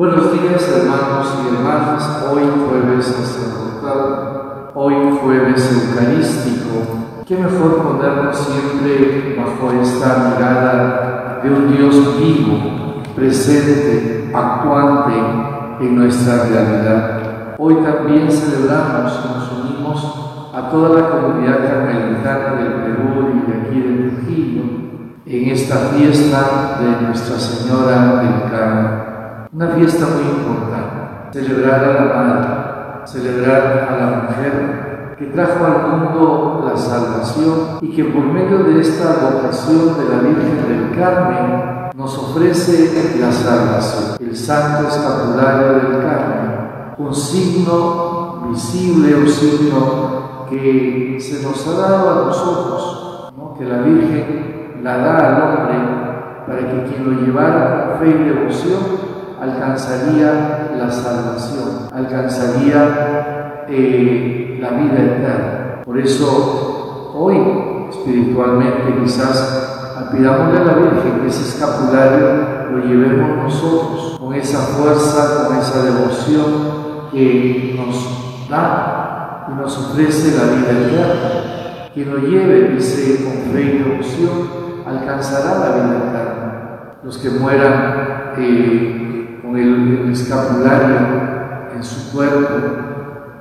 Buenos días hermanos y hermanas, hoy jueves sacerdotal, hoy jueves eucarístico. Qué mejor ponernos siempre bajo esta mirada de un Dios vivo, presente, actuante en nuestra realidad. Hoy también celebramos, y nos unimos a toda la comunidad carmelitana del Perú y de aquí de Trujillo en esta fiesta de Nuestra Señora del Carmen una fiesta muy importante, celebrar a la madre, celebrar a la mujer que trajo al mundo la salvación y que por medio de esta vocación de la Virgen del Carmen nos ofrece la salvación, el santo escapulario del Carmen, un signo visible, un signo que se nos ha dado a nosotros, que la Virgen la da al hombre para que quien lo llevara con fe y devoción alcanzaría la salvación, alcanzaría eh, la vida eterna. Por eso hoy espiritualmente quizás pidámosle a la Virgen que ese escapulario lo llevemos nosotros con esa fuerza, con esa devoción que nos da y nos ofrece la vida eterna. Quien lo lleve, dice, con fe y devoción, alcanzará la vida eterna. Los que mueran eh, el, escapulario en su cuerpo,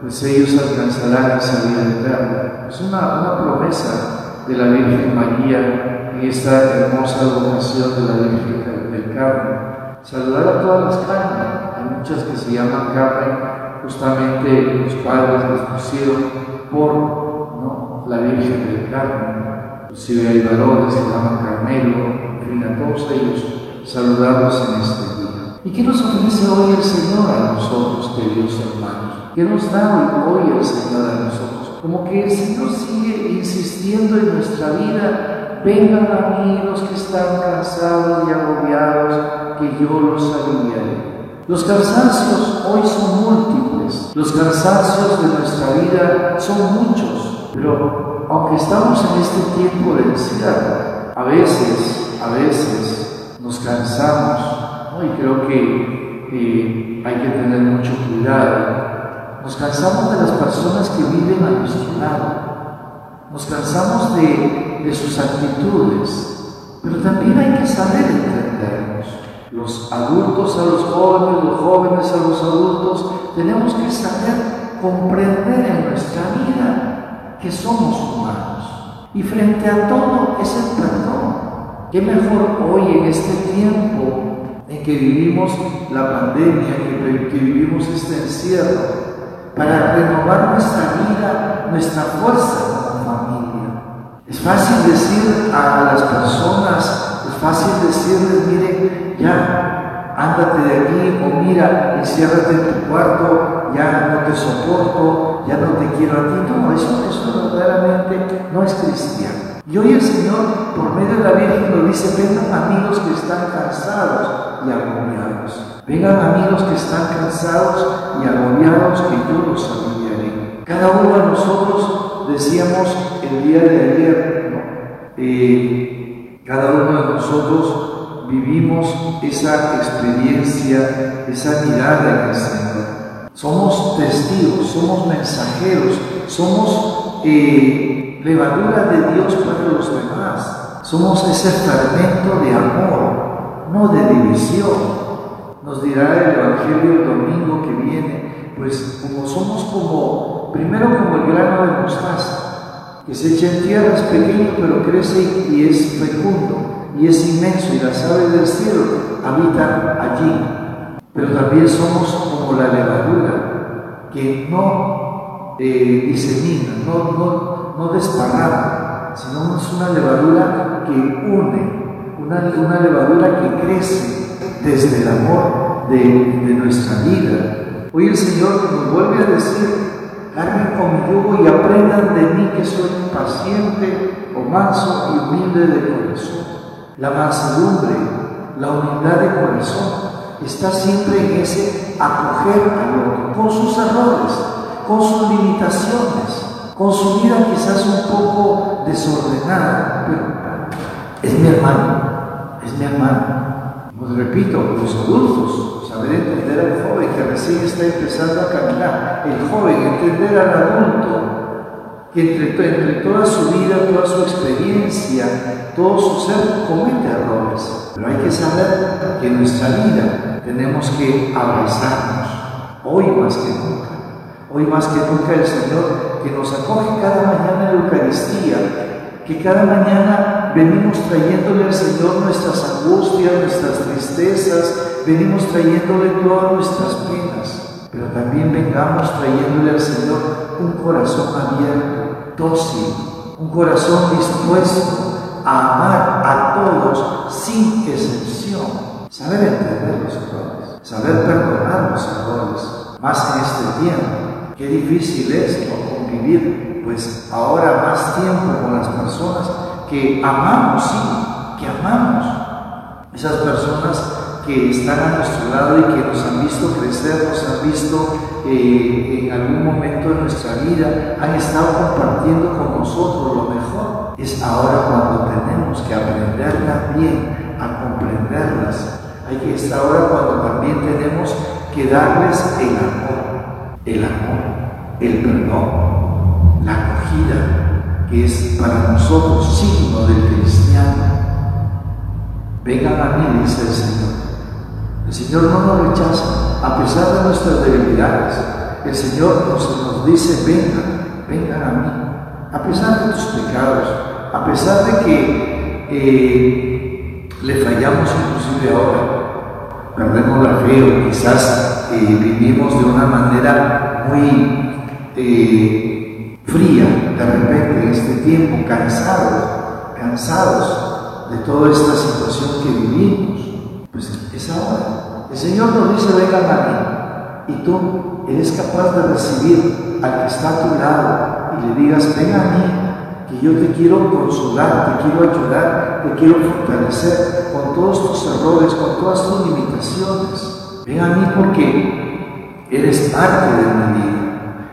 pues ellos alcanzarán esa vida eterna. Es una, una promesa de la Virgen María en esta hermosa vocación de la Virgen del Carmen. Saludar a todas las carnes, hay muchas que se llaman Carmen, justamente los padres les pusieron por la Virgen del Carmen. Inclusive hay varones que se llaman Carmelo, en fin, a todos ellos en este ¿Y qué nos ofrece hoy el Señor a nosotros, queridos hermanos? ¿Qué nos da hoy el Señor a nosotros? Como que el Señor sigue insistiendo en nuestra vida. Vengan a mí los que están cansados y agobiados, que yo los aliviaré. Los cansancios hoy son múltiples. Los cansancios de nuestra vida son muchos. Pero aunque estamos en este tiempo de encierro, a veces, a veces nos cansamos y creo que hay que tener mucho cuidado. Nos cansamos de las personas que viven a nuestro lado, nos cansamos de, de sus actitudes, pero también hay que saber entendernos. Los adultos a los jóvenes, los jóvenes a los adultos, tenemos que saber comprender en nuestra vida que somos humanos. Y frente a todo es el perdón. ¿Qué mejor hoy en este tiempo en que vivimos la pandemia, que, vivimos este encierro, para renovar nuestra vida, nuestra fuerza como familia. Es fácil decir a las personas, es fácil decirles, miren, ya, ándate de aquí, o mira, enciérrate en tu cuarto, ya no te soporto, ya no te quiero a ti. No, eso, eso verdaderamente no es cristiano. Y hoy el Señor, por medio de la Virgen, nos dice, vengan amigos que están cansados y agobiados. Vengan amigos que están cansados y agobiados, que yo los aliviaré. Cada uno de nosotros, decíamos el día de ayer, eh, cada uno de nosotros vivimos esa experiencia, esa mirada en el Señor. Somos testigos, somos mensajeros, somos... Eh, de Dios para los demás. Somos ese fermento de amor, no de división. Nos dirá el Evangelio el domingo que viene, pues como somos como, primero como el grano de mostaza, que se echa en tierra, es pequeño pero crece y es fecundo y es inmenso y las aves del cielo habitan allí. Pero también somos como la levadura, que no eh, disemina, no, no, no desparrama, sino es una levadura que une, una, levadura que crece desde el amor de, nuestra vida. Hoy el Señor nos vuelve a decir, carguen con mi yugo y aprendan de mí que soy paciente o y humilde de corazón. La mansedumbre, la humildad de corazón está siempre en ese acoger al otro, con sus errores, con sus limitaciones, con su vida quizás un poco desordenada, pero es mi hermano, es mi. Pues repito, los adultos, saber entender al joven que recién está empezando a caminar, el joven entender al adulto que entre, entre toda su vida, toda su experiencia, todo su ser comete errores. Pero hay que saber que en nuestra vida tenemos que abrazarnos, hoy más que nunca. Hoy más que nunca el Señor que nos acoge cada mañana en la Eucaristía, que cada mañana venimos trayéndole al Señor nuestras angustias, nuestras tristezas, venimos trayéndole todas nuestras penas, pero también vengamos trayéndole al Señor un corazón abierto, dócil, un corazón dispuesto a amar a todos sin excepción, saber entender los errores, saber perdonar los errores, más en este tiempo. Qué difícil es convivir pues ahora más tiempo con las personas que amamos, sí, que amamos. Esas personas que están a nuestro lado y que nos han visto crecer, nos han visto eh, en algún momento de nuestra vida, han estado compartiendo con nosotros lo mejor. Es ahora cuando tenemos que aprender también a comprenderlas. Hay que estar ahora cuando también tenemos que darles el amor, el amor, el perdón, la acogida que es para nosotros signo del cristiano. Vengan a mí, dice el Señor. El Señor no nos rechaza, a pesar de nuestras debilidades. El Señor nos, nos dice, vengan, vengan a mí, a pesar de tus pecados, a pesar de que eh, le fallamos inclusive ahora, perdemos la fe o quizás eh, vivimos de una manera muy eh, fría de repente en este tiempo, cansados, cansados de toda esta situación que vivimos, pues es ahora. El Señor nos dice, vengan a mí, y tú eres capaz de recibir al que está a tu lado y le digas, ven a mí, que yo te quiero consolar, te quiero ayudar, te quiero fortalecer con todos tus errores, con todas tus limitaciones. Ven a mí porque eres parte de mi vida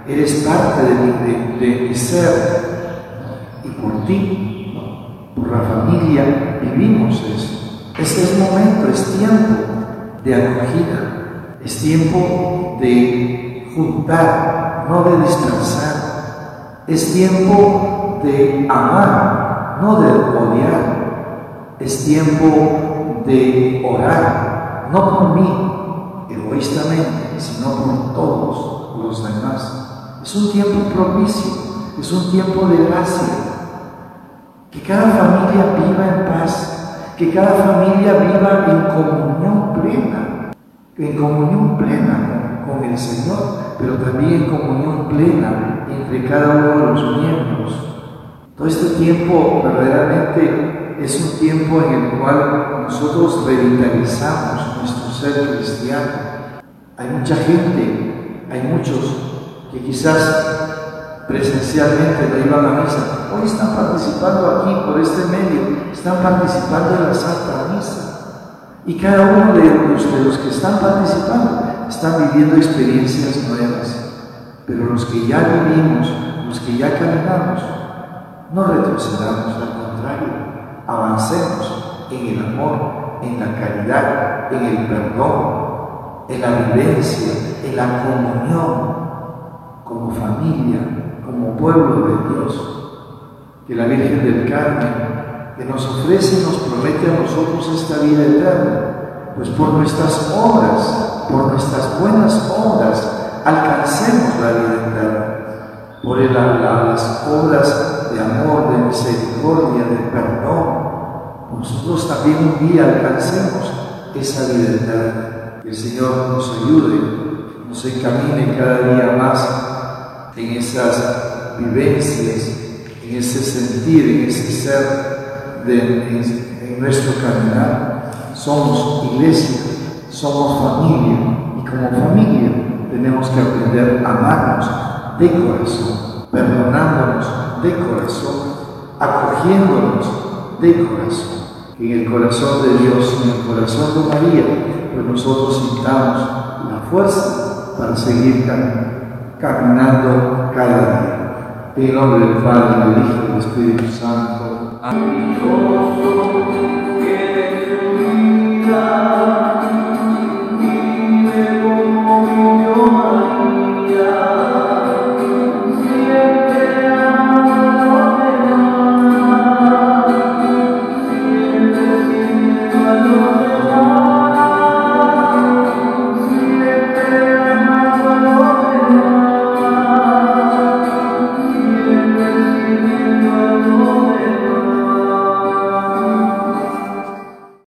eres parte de mi, ser y por ti, por la familia, vivimos eso. Este es momento, es tiempo de acogida, es tiempo de juntar, no de distanciar, es tiempo de amar, no de odiar, es tiempo de orar, no por mí egoístamente, sino por todos los demás. Es un tiempo propicio, es un tiempo de gracia. Que cada familia viva en paz, que cada familia viva en comunión plena, en comunión plena con el Señor, pero también en comunión plena entre cada uno de los miembros. Todo este tiempo verdaderamente es un tiempo en el cual nosotros revitalizamos nuestro ser cristiano. Hay mucha gente, hay muchos que quizás presencialmente no iban a misa, hoy están participando aquí por este medio, están participando en la Santa Misa. Y cada uno de los, de los que están participando están viviendo experiencias nuevas. Pero los que ya vivimos, los que ya caminamos, no retrocedamos, al contrario, avancemos en el amor, en la caridad, en el perdón, en la vivencia, en la comunión, como familia, como pueblo de Dios, que la Virgen del Carmen, que nos ofrece y nos promete a nosotros esta vida eterna, pues por nuestras obras, por nuestras buenas obras, alcancemos la vida eterna. Por las obras de amor, de misericordia, de perdón, nosotros también un día alcancemos esa vida eterna. Que el Señor nos ayude, nos encamine cada día más en esas vivencias, en ese sentir, en ese ser de, en, nuestro caminar. Somos iglesia, somos familia y como familia tenemos que aprender a amarnos de corazón, perdonándonos de corazón, acogiéndonos de corazón. En el corazón de Dios, en el corazón de María, pues nosotros sintamos la fuerza para seguir caminando cada día. En nombre del Padre, del Hijo y del Espíritu Santo. Amén.